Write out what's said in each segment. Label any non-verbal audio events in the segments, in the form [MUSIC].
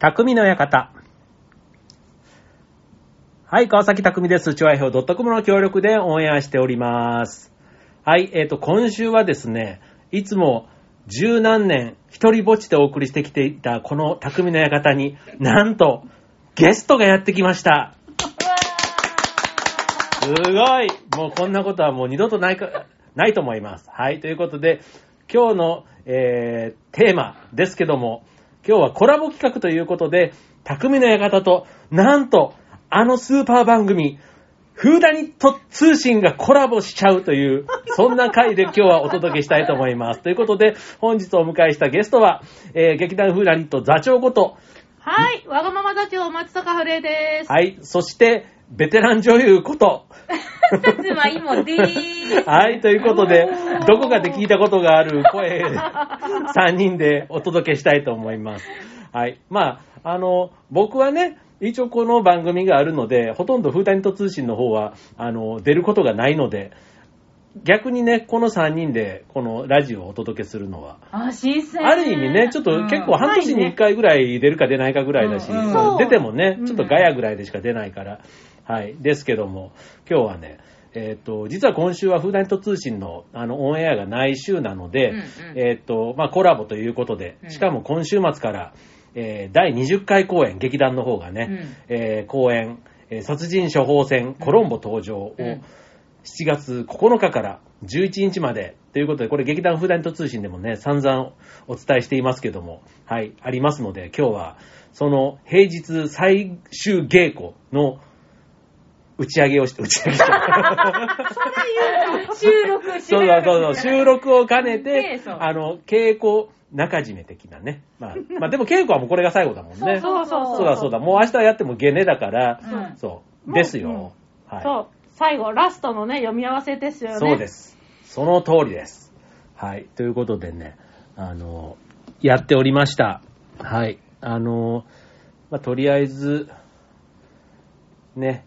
匠の館。はい、川崎匠です。チョアヒョウ .com の協力でオンエアしております。はい、えっ、と、今週はですね、いつも十何年一人ぼっちでお送りしてきていたこの匠の館になんとゲストがやってきました。すごいもうこんなことはもう二度とないか、ないと思います。はい、ということで、今日の、えー、テーマですけども、今日はコラボ企画ということで、匠の館と、なんと、あのスーパー番組、フーダニット通信がコラボしちゃうという、そんな回で今日はお届けしたいと思います。ということで、本日お迎えしたゲストは、えー、劇団フーダニット座長こと、はい、わがまま座長松坂春江です。はい、そして、ベテラン女優こと、妻いもでーす。はい、ということで、どこかで聞いたことがある声、[LAUGHS] 3人でお届けしたいと思います。はい。まあ、あの、僕はね、一応この番組があるので、ほとんどフーダニット通信の方は、あの、出ることがないので、逆にね、この3人で、このラジオをお届けするのは、あ、新鮮。ある意味ね、ちょっと結構半年に1回ぐらい出るか出ないかぐらいだし、うんうん出てもねう、んちょっとガヤぐらいでしか出ないから、はい。ですけども、今日はね、えっ、と、実は今週はフーダニット通信のあのオンエアがない週なので、うんうん。えっ、と、まあコラボということで、うん。しかも今週末から、えー第20回公演、劇団の方がね、うん。えー公演、えー殺人処方箋コロンボ登場を、うん。7月9日から11日までということで、これ劇団フーダニット通信でもね、散々お伝えしていますけども、はい、ありますので、今日はその平日最終稽古の打ち上げをして、打ち上げ収録、収録。そうそうそう、収録を兼ねてそう、あの、稽古中締め的なね。まあ、まあでも稽古はもうこれが最後だもんね。そうそうそうだそうだ、もう明日やってもゲネだから、うんそう、ですよ。はい。そう、最後、ラストのね、読み合わせですよね。そうです。その通りです。はい。ということでね、あの、やっておりました。はい。あの、まあ、とりあえず、ね、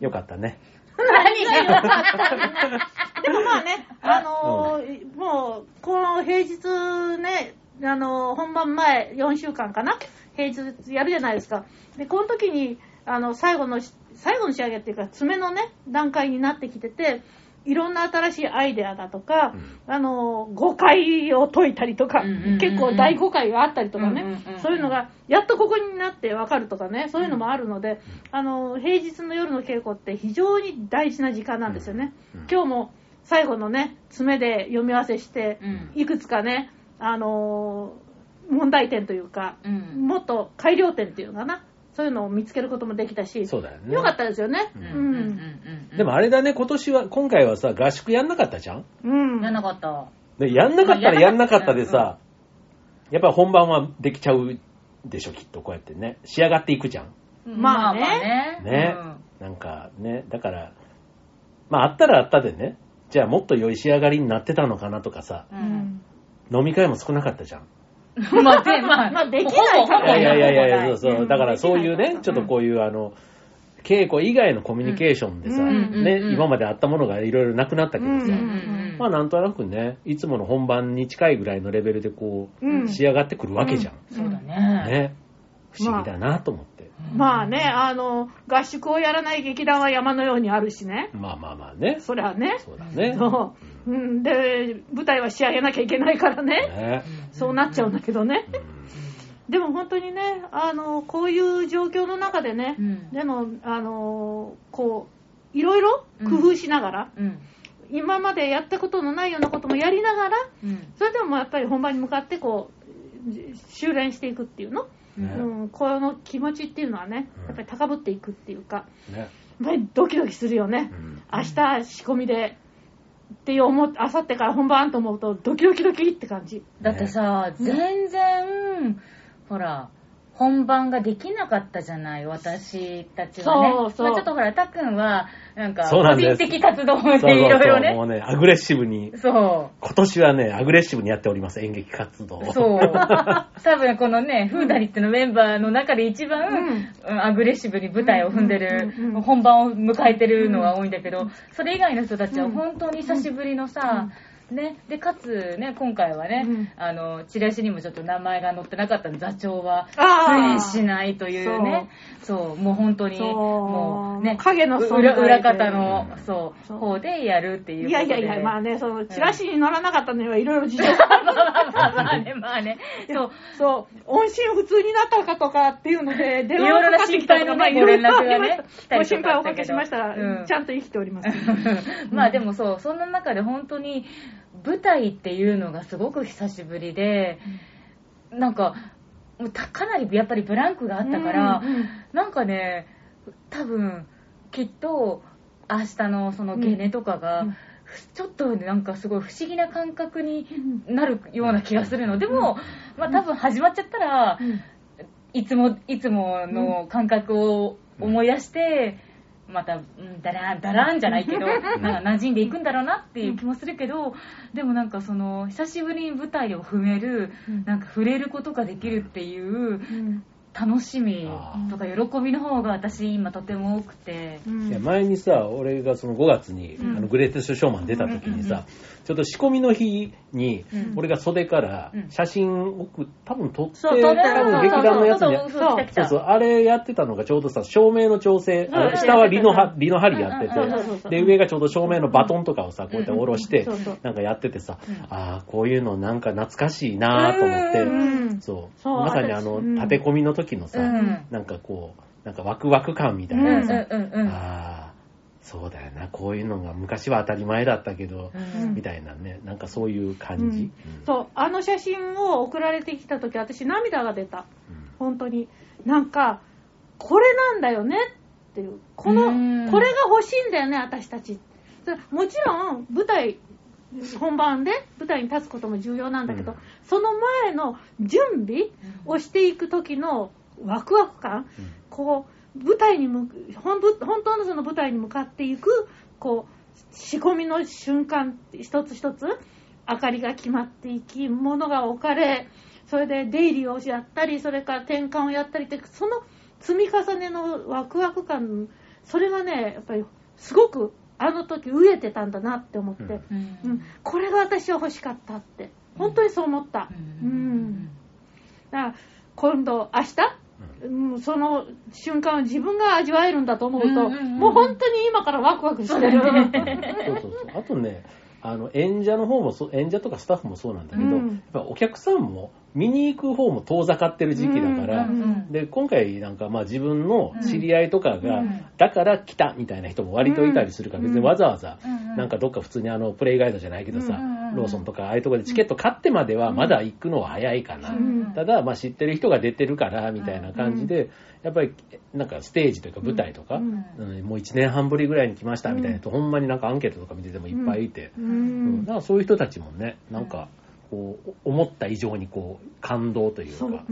よかったね。何？がよかったんだでもまあね、あのーもう、この平日ね、あのー本番前4週間かな？平日やるじゃないですか。で、この時に、あの、最後のし、最後の仕上げっていうか、爪のね、段階になってきてて、いろんな新しいアイデアだとか、あのー誤解を解いたりとか、うんうんうんうん。結構大誤解があったりとかね、うんうんうんうん。そういうのが、やっとここになってわかるとかね、そういうのもあるので、あのー平日の夜の稽古って非常に大事な時間なんですよね。うん今日も最後のね、爪で読み合わせして、うん。いくつかね、あのー問題点というか、うん。もっと改良点っていうのかな、そういうのを見つけることもできたし、そうだよね。よかったですよね。ううんん。うんうんうん。でもあれだね、今年は、今回はさ、合宿やんなかったじゃんうん。やんなかった。でやんなかったらやんなかったでうんさ、やっぱり本番はできちゃうでしょ、きっとこうやってね。仕上がっていくじゃん。まあねね。なんかね、だから、まああったらあったでね、じゃあもっと良い仕上がりになってたのかなとかさ、う。うんん。飲み会も少なかったじゃん。うん。まあ、で、まあ、まあできないほぼほぼいやいやいやいや、そうそう。だからそういうね、ちょっとこういうあの、稽古以外のコミュニケーションでさ、うんね、うん今まであったものがいろいろなくなったけどさ、うんうんうんまあなんとなくね、いつもの本番に近いぐらいのレベルでこう、うん仕上がってくるわけじゃん。そうだね。ね。不思議だなと思って。まあね、あの、合宿をやらない劇団は山のようにあるしね。まあまあまあね。そりゃね。そうだね。そう。うん。で、舞台は仕上げなきゃいけないからね。ねそうなっちゃうんだけどね。うんでも本当にね、あの、こういう状況の中でね、うんでも、あの、こう、いろいろ工夫しながら、うん。今までやったことのないようなこともやりながら、うん。それでもやっぱり本番に向かってこう、修練していくっていうの、ねうん、この気持ちっていうのはねうん、やっぱり高ぶっていくっていうか、ね。やっぱりドキドキするよね。うん明日仕込みで、って思っ、あさってから本番と思うと、ドキドキドキって感じ。だってさ、全然、ほら、本番ができなかったじゃない、私たちはね。そうそうまあちょっとほら、たっくんは、なんか、個人的活動でそうそうそういろいろね。もうね、アグレッシブに、そ今年はね、アグレッシブにやっております、演劇活動。そう。[LAUGHS] 多分このね、フーダリッツのメンバーの中で一番、うんうんアグレッシブに舞台を踏んでる、うんうんうん本番を迎えてるのが多いんだけど、それ以外の人たちはうん本当に久しぶりのさ、ね、で、かつね、今回はね、うん。あの、チラシにもちょっと名前が載ってなかったの座長は出演しないというね、そう、もう本当に、もうね、影の裏裏方の、そう、そう。方でやるっていう。いやいやいや、まあね、その、チラシに載らなかったのにはいろいろ事情まあまあまあね、まあね、そう、そう、音信不通になったかとかっていうので、電話がかかってきたりとか、ねご連絡がねした。[LAUGHS] ご心配をおかけしましたうん。ら、ちゃんと生きております。[LAUGHS] まあでもそう、そんな中で本当に舞台っていうのがすごく久しぶりで、なんか、もうたかなりやっぱりブランクがあったから、うんうんなんかね、多分、きっと、明日のそのゲネとかが、うん。ちょっとなんかすごい不思議な感覚になるような気がするの。でも、まあ多分始まっちゃったら、うん。いつも、いつもの感覚を思い出して、また、うん、だらん、だらんじゃないけど、なんか馴染んでいくんだろうなっていう気もするけど、でもなんかその、久しぶりに舞台を踏める、うん。なんか触れることができるっていううん楽しみあとか喜びの方が私今とても多くて。うん。いや前にさ、俺がその5月に、うん。あのグレーテストショーマン出た時にさ、うんうんちょっと仕込みの日に、うん。俺が袖からうん。写真送っ多分撮って、多分劇団のやつに、そうそうあれやってたのがちょうどさ、照明の調整、下はリのはリの針やってて、で、上がちょうど照明のバトンとかをさ、こうやって下ろしてなんかやっててさうん、ああ、こういうのなんか懐かしいなと思って、うんそう、そうまさにあの、立て込みの時のさ、うんなんかこう、なんかワクワク感みたいうんうんなさ、うんうん。ああ、そうだよな、こういうのが昔は当たり前だったけど、うんみたいなね、なんかそういう感じ。うんそう、あの写真を送られてきた時、私涙が出た。うん本当に。なんか、これなんだよねっていう。この、うんこれが欲しいんだよね、私たち。でもちろん、舞台、本番で舞台に立つことも重要なんだけど、うんその前の準備をしていく時のワクワク感、こう、舞台に向く、本ぶ本当のその舞台に向かっていく、こう、仕込みの瞬間、一つ一つ、明かりが決まっていき、物が置かれ、それで出入りをやったり、それから転換をやったりって、その積み重ねのワクワク感、それがね、やっぱりすごくあの時飢えてたんだなって思って、うん。うん。うんこれが私は欲しかったって、本当にそう思った。ううんん。だから今度、明日、うんその瞬間を自分が味わえるんだと思うと、うんうんうん。もう本当に今からワクワクしてる。そうそうそう。あとね、あの、演者の方もそう、演者とかスタッフもそうなんだけど、うん。やっぱお客さんも見に行く方も遠ざかってる時期だから、うんうん。で、今回なんかまあ自分の知り合いとかが、うん。だから来たみたいな人も割といたりするから、うん。別にわざわざ、うんうん。なんかどっか普通にあの、プレイガイドじゃないけどさ、うんうんうんローソンとかああいうところでチケット買ってまではまだ行くのは早いかな。うん。ただ、まあ知ってる人が出てるから、みたいな感じで、やっぱり、なんかステージというか舞台とか、もう1年半ぶりぐらいに来ましたみたいな人、ほんまになんかアンケートとか見ててもいっぱいいて、だからそういう人たちもね、なんか、こう、思った以上にこう、感動というか、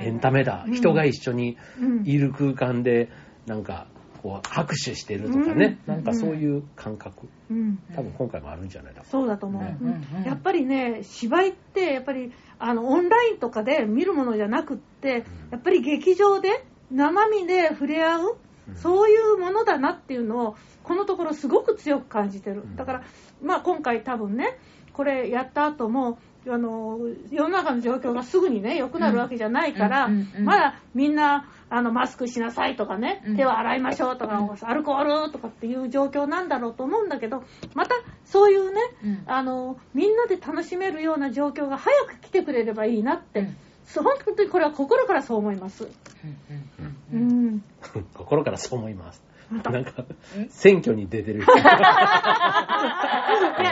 エンタメだ、うん。人が一緒にうんいる空間で、なんか、こう、拍手してるとかね、うん。なんかそういう感覚、うん。多分今回もあるんじゃないだろそうだと思う、ね。うん。やっぱりね芝居ってやっぱりあのオンラインとかで見るものじゃなくってやっぱり劇場で生身で触れ合う、うん。そういうものだなっていうのをこのところすごく強く感じてる。うん。だからまあ今回多分ねこれやった後もあの世の中の状況がすぐにね良くなるわけじゃないから、うんうんうんまだみんなあのマスクしなさいとかね、うん。手を洗いましょうとか、アルコールとかっていう状況なんだろうと思うんだけどまたそういうね、あのみんなで楽しめるような状況が早く来てくれればいいなって、本当にこれは心からそう思います。うんううんうん。ん。[LAUGHS] 心からそう思います。なんか、選挙に出てる人。いや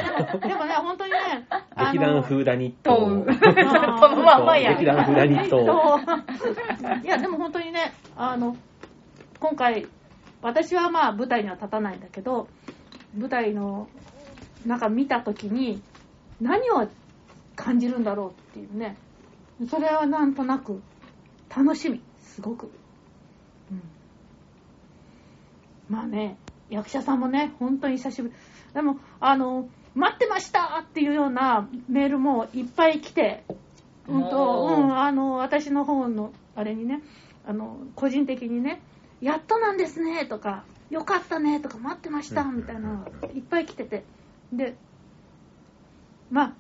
でも [LAUGHS] でもね、本当にね、劇団フーダニッとト。[LAUGHS] そのまんまや劇団フーダニット。いや、でも本当にね、あの、今回、私はまあ舞台には立たないんだけど、舞台の中見たときに、何を感じるんだろうっていうね、それはなんとなく楽しみ、すごく。うん、まあね、役者さんもね、本当に久しぶり。でも、あの、待ってましたっていうようなメールもいっぱい来て、うんと、うん、あの、私の方の、あれにね、あの、個人的にね、やっとなんですね、とか、よかったね、とか、待ってました、みたいないっぱい来てて。で、まあ、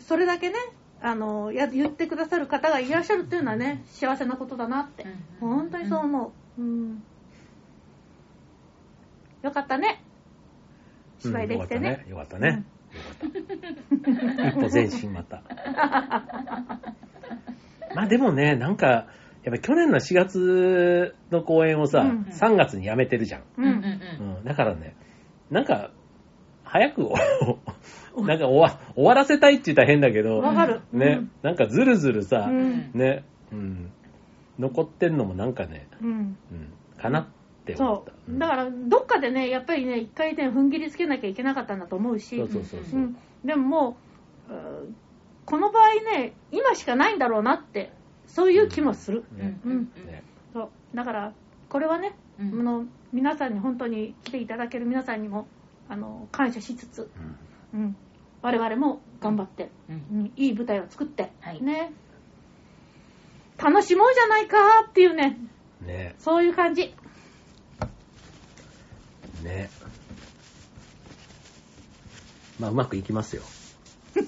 それだけね、あの、や言ってくださる方がいらっしゃるっていうのはね、幸せなことだなって。うん本当にそう思う。うん。よかったね。芝居できてね。よかったね。よかったね。よかった。一歩前進また。まあでもね、なんか、やっぱ去年の4月の公演をさ、うん3月に辞めてるじゃん。う。うんんうんうん、だからね、なんか、早く、なんか終わ終わらせたいって言ったら変だけど、わかる。ね、なんかずるずるさ、うん。ね、うん、残ってんのもなんかね、うん。うん、かなって思っそた。う。だから、どっかでね、やっぱりね、一回ね、踏ん切りつけなきゃいけなかったんだと思うし。でももう、うんこの場合ね、今しかないんだろうなって、そういう気もする。ね。うん。そう。だから、これはね、うん。あの皆さんに本当に来ていただける皆さんにもあの感謝しつつ、うん。うん、我々も頑張って、うん。うん。いい舞台を作って、はい。ね。楽しもうじゃないかっていうね。ね。そういう感じねまあうまくいきますよ。匠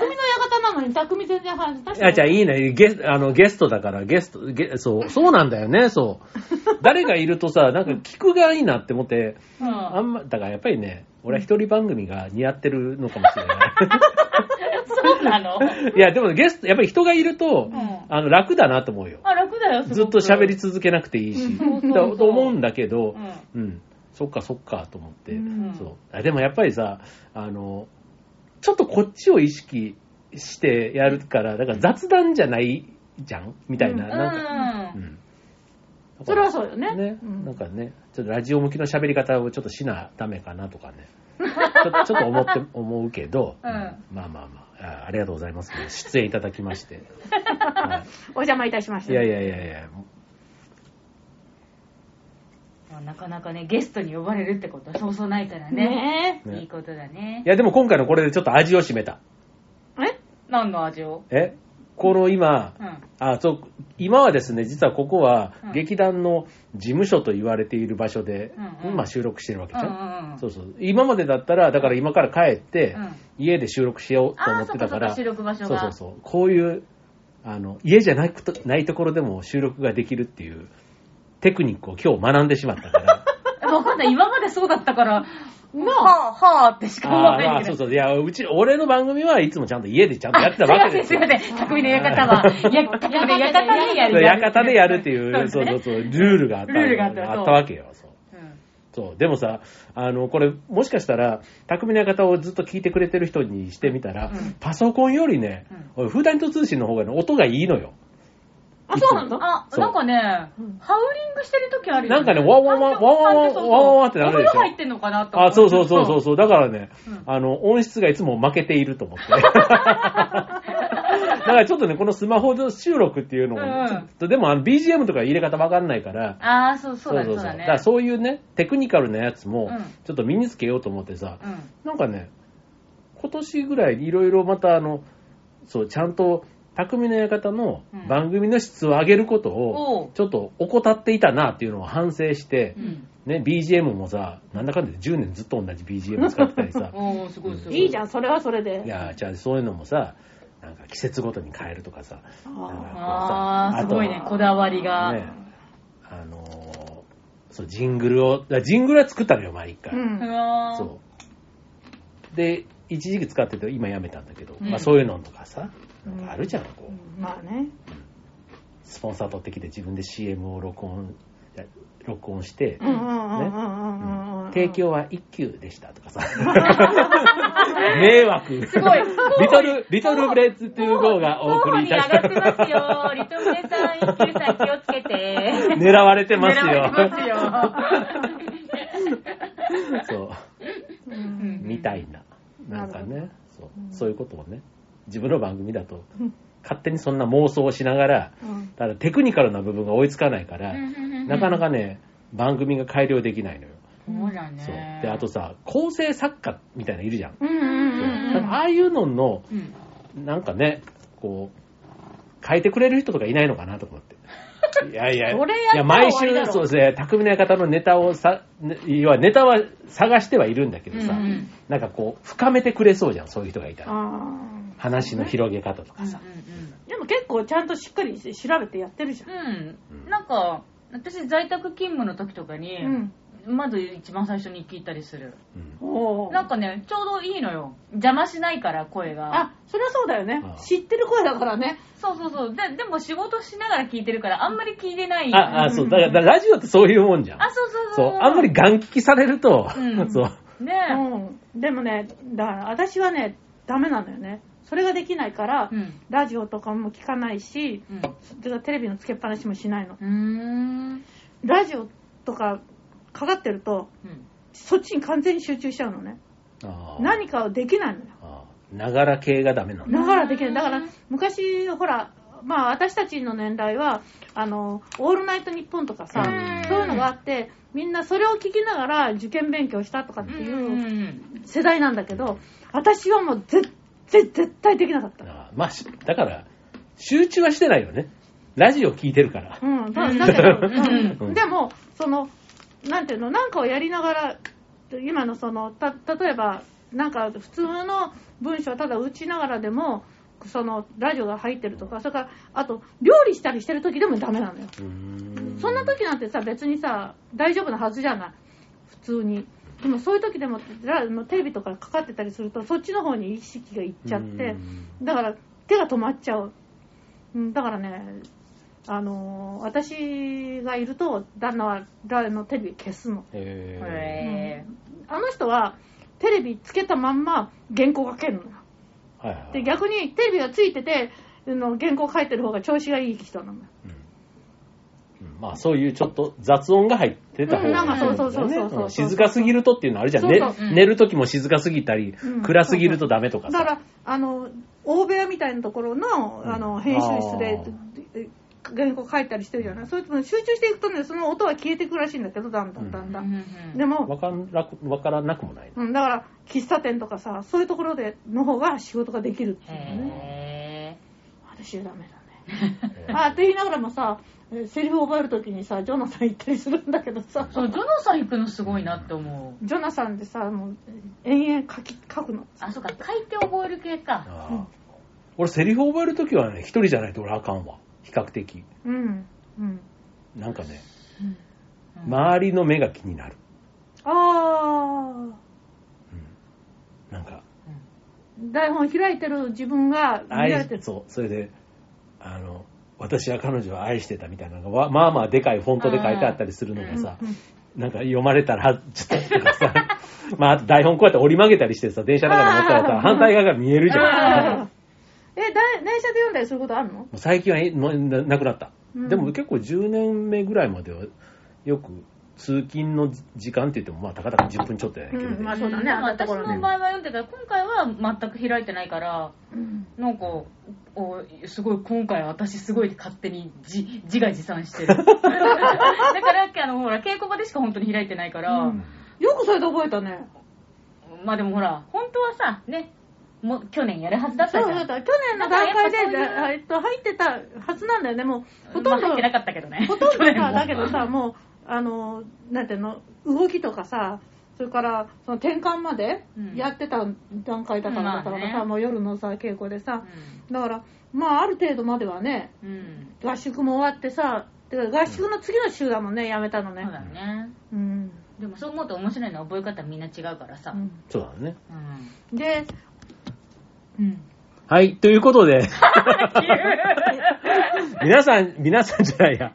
の館なのに匠全然話しいや、じゃあいいね。ゲスあのゲストだから、ゲスト、ゲそう、そうなんだよね、そう。誰がいるとさ、なんか聞くがいいなって思って、うんあんま、だからやっぱりね、俺は一人番組が似合ってるのかもしれない。[LAUGHS] そうなの？いや、でもゲスト、やっぱり人がいると、うん。あの、楽だなと思うよ。あ、楽だよ、すずっと喋り続けなくていいし。と思うんだけどう、ん。うん、そっかそっかと思って、うん。そう。あ。でもやっぱりさ、あの、ちょっとこっちを意識してやるから、だから雑談じゃないじゃん？みたいな、うん。なんか、う。うん。ん。それはそうよね。ね、うん。なんかね、ちょっとラジオ向きの喋り方をちょっとしなダメかなとかね、ちょ [LAUGHS] ちょっと思って、思うけど、うん。まあまあまああ、ありがとうございます。出演いただきまして。[LAUGHS] はお邪魔いたしましたい、いやいやいやいや、まあなかなかね、ゲストに呼ばれるってことはそうそうないからね。ねねいいことだねい。やでも今回のこれでちょっと味を占めた。ええ？何の味を？え？この今、うん。あ、そう、今はですね、実はここはうん劇団の事務所と言われている場所で、うんうん今収録してるわけじゃん。うんうんうんそうそう。今までだったら、だから今から帰って、うん家で収録しようと思ってたから、そうそうそう。こういう、あの、家じゃなくとないところでも収録ができるっていうテクニックを今日学んでしまったから。[LAUGHS] えわかんない。今までそうだったから、なはあ、はあってしか思わないけど。そうそう。いや、うち、俺の番組はいつもちゃんと家でちゃんとやってたわけですよ。ません、すいません。匠の館は、[LAUGHS] や、匠の館でやる。館でやるっていう、そそううそうそう、ルールがあったルールがあったそうあったわけよ。そううんそう。でもさ、あの、これ、もしかしたら、匠の館をずっと聞いてくれてる人にしてみたら、うんパソコンよりね、俺フーダニット通信の方がね、音がいいのよ。あそうなんだ。あ、そう。なんかね、うん。ハウリングしてる時あるよ、なんかねワンワンワンワンワンワンワンワンってなるでしょ。音が入ってんのかなと思あ、そうそうそうそうう。そう。だからね、うん。あの、音質がいつも負けていると思って。[LAUGHS] だからちょっとね、このスマホ収録っていうのも、うんちょっとでもあの BGM とか入れ方わかんないから、ああ、そうそうだね、そうだね。だからそういうね、テクニカルなやつもうん、ちょっと身につけようと思ってさ、うん。なんかね、今年ぐらいいろいろまたあの、そう、ちゃんと、匠の館のうん。番組の質を上げることをちょっと怠っていたなっていうのを反省してう、ん。ね、BGM もさ、なんだかんだで10年ずっと同じ BGM [LAUGHS] 使ってたりさ、いすごい。いいじゃんそれはそれで。いや、じゃあそういうのもさ、なんか季節ごとに変えるとかさ、あああ、すごいね。こだわりが。ね、あのーそう、ジングルを、ジングルは作ったのよ、毎回。ーうんそう。で、一時期使ってて、今やめたんだけど、うん。まあそういうのとかさ、なんかあるじゃん、こう。うんまあねスポンサー取ってきて自分で CM を録音、録音して、提供は1級でしたとかさ。迷惑。すごい。リトル、リトルブレッツ2号がお送りいたしますよ。リトルネさん、一級さん気をつけて。狙われてますよ。狙われてますよ。そう。うんみたいな。なんかね、そううんそういうことをね、自分の番組だとうん、勝手にそんな妄想をしながら、うんただテクニカルな部分が追いつかないから、なかなかね、番組が改良できないのよ。そうだね。そう。で、あとさ、構成作家みたいなのいるじゃん。うんうんうんうんだからああいうのの、うん、なんかね、こう、書いてくれる人とかいないのかなと思って。[LAUGHS] いやいや、それやいや毎週、そうですね、匠の館のネタをさ、ね要はネタは探してはいるんだけどさ、うんうんなんかこう、深めてくれそうじゃん、そういう人がいたら。あ話の広げ方とかさ。ーでも結構ちゃんとしっかり調べてやってるじゃん。うんうん。なんか、私在宅勤務の時とかに、うん。まず一番最初に聞いたりする。うんなんかね、ちょうどいいのよ。邪魔しないから、声が。あ、それはそうだよねあ。知ってる声だからね。そうそうそう。で、でも仕事しながら聞いてるから、あんまり聞いてない。あ、あ、そう、だから、だからラジオってそういうもんじゃん。あ、そうそうそそうう。、あんまりガン聞きされると、うんそう。ねえ。うん。でもね、だから私はね、ダメなんだよね。それができないから、うん。ラジオとかも聞かないし、うん。テレビのつけっぱなしもしないの。ラジオとかかかってると、うん。そっちに完全に集中しちゃうのね。何かをできないのよ。ながら系がダメなんだ。だからできない。だから、昔、ほら、まあ私たちの年代は、あの、オールナイトニッポンとかさうん、そういうのがあって、みんなそれを聞きながら受験勉強したとかってうんいう世代なんだけど、私はもう絶対、絶対できなかった。あーまあ、しだから、集中はしてないよね。ラジオ聞いてるから。うん、だだけど、うんうんでも、その、なんていうの、なんかをやりながら、今のその、た、例えば、なんか普通の文章をただ打ちながらでも、その、ラジオが入ってるとか、それから、あと、料理したりしてる時でもダメなのよ。そんな時なんてさ、別にさ、大丈夫なはずじゃない。普通に。でもそういう時でも、ラテレビとかかかってたりすると、そっちの方に意識がいっちゃって、だから手が止まっちゃう。うんだからね、あのー私がいると、旦那はラのテレビ消すの。へへあの人は、テレビつけたまんま原稿書けるのよ。ーはいはい。で、逆にテレビがついてて、あの原稿書いてる方が調子がいい人なの。よ。うん。うん。まあそういうちょっと雑音が入ってた方が静かすぎるとっていうのあるじゃん。ね寝る時も静かすぎたりうん、暗すぎるとダメとかさ。だから、あの、大部屋みたいなところの、あの、編集室で原稿書いたりしてるじゃない。そういうの集中していくとね、その音は消えていくらしいんだけど、だんだんだんだん。でも、わからわからなくもない。うん、だから、喫茶店とかさ、そういうところでの方が仕事ができるっていうね。へ私はダメだね。あ、って言いながらもさ、セリフを覚えるときにさ、ジョナサン行ったりするんだけどさ。そう、ジョナサン行くのすごいなって思う。ジョナサンでさ、もう、延々書き、書くの。あ、そうか、書いて覚える系か。俺セリフ覚えるときはね、一人じゃないと俺あかんわ。比較的。うん。うん。なんかね、うん周りの目が気になる。あうんなんか、ー、台本開いてる自分が見られ愛てる。そう、それで、あの、私は彼女を愛してたみたいなのが、わまあまあでかいフォントで書いてあったりするのがさ、うんなんか読まれたら、ちょっととかさ、[LAUGHS] まあ台本こうやって折り曲げたりしてさ、電車の中で持ったらさ、[LAUGHS] 反対側が見えるじゃん。え、だ電車で読んだりすることあるの？最近はえもうななくなった、うんでも結構10年目ぐらいまではよく通勤の時間って言ってもまあたかだか10分ちょっとやねんけど、うんまあそうだねんなところね私の場合は読んでたら、今回は全く開いてないから、うん。なんか、おすごい、今回私すごい勝手に自自画自賛してる。[LAUGHS] だから、あの、ほら、稽古場でしか本当に開いてないから、うんよくそれで覚えたね。まあでもほら、本当はさ、ね、もう去年やるはずだっそうたじゃん。だった。去年の段階で、えっと、入ってたはずなんだよね。もう、ほとんど、まあ入ってなかったけどね。ほとんどさ、[LAUGHS] だけどさ、もう、あの、なんていうの、動きとかさ、それから、その転換までうんやってた段階だから、まあだからさ、ねもう夜のさ、稽古でさ、だから、まあ、ある程度まではね、うん。うん。合宿も終わってさ、てか合宿の次の週だもんね、やめたのねそう。だね。うん。でもそう思うと面白いのは覚え方みんな違うからさ。そうだね。うん。で、うん。はい、ということで、[LAUGHS] 皆さん、皆さんじゃないや。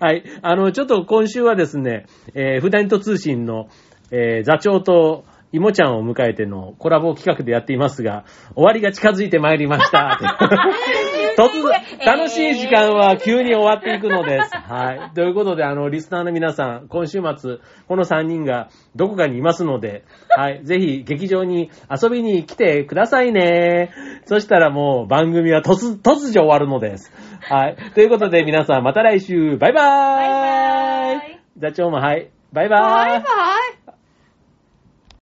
はい、あの、ちょっと今週はですね、えー、フダニット通信の、えー座長と、いもちゃんを迎えてのコラボ企画でやっていますが、終わりが近づいてまいりました。[LAUGHS] 突然、楽しい時間は急に終わっていくのです。[LAUGHS] はい。ということで、あの、リスナーの皆さん、今週末、この3人がどこかにいますので、はい。[LAUGHS] ぜひ、劇場に遊びに来てくださいね。そしたらもう、番組は突、突如終わるのです。はい。ということで、皆さん、また来週、バイバーイバイバーイ座長もはい。バイバーイバイバイ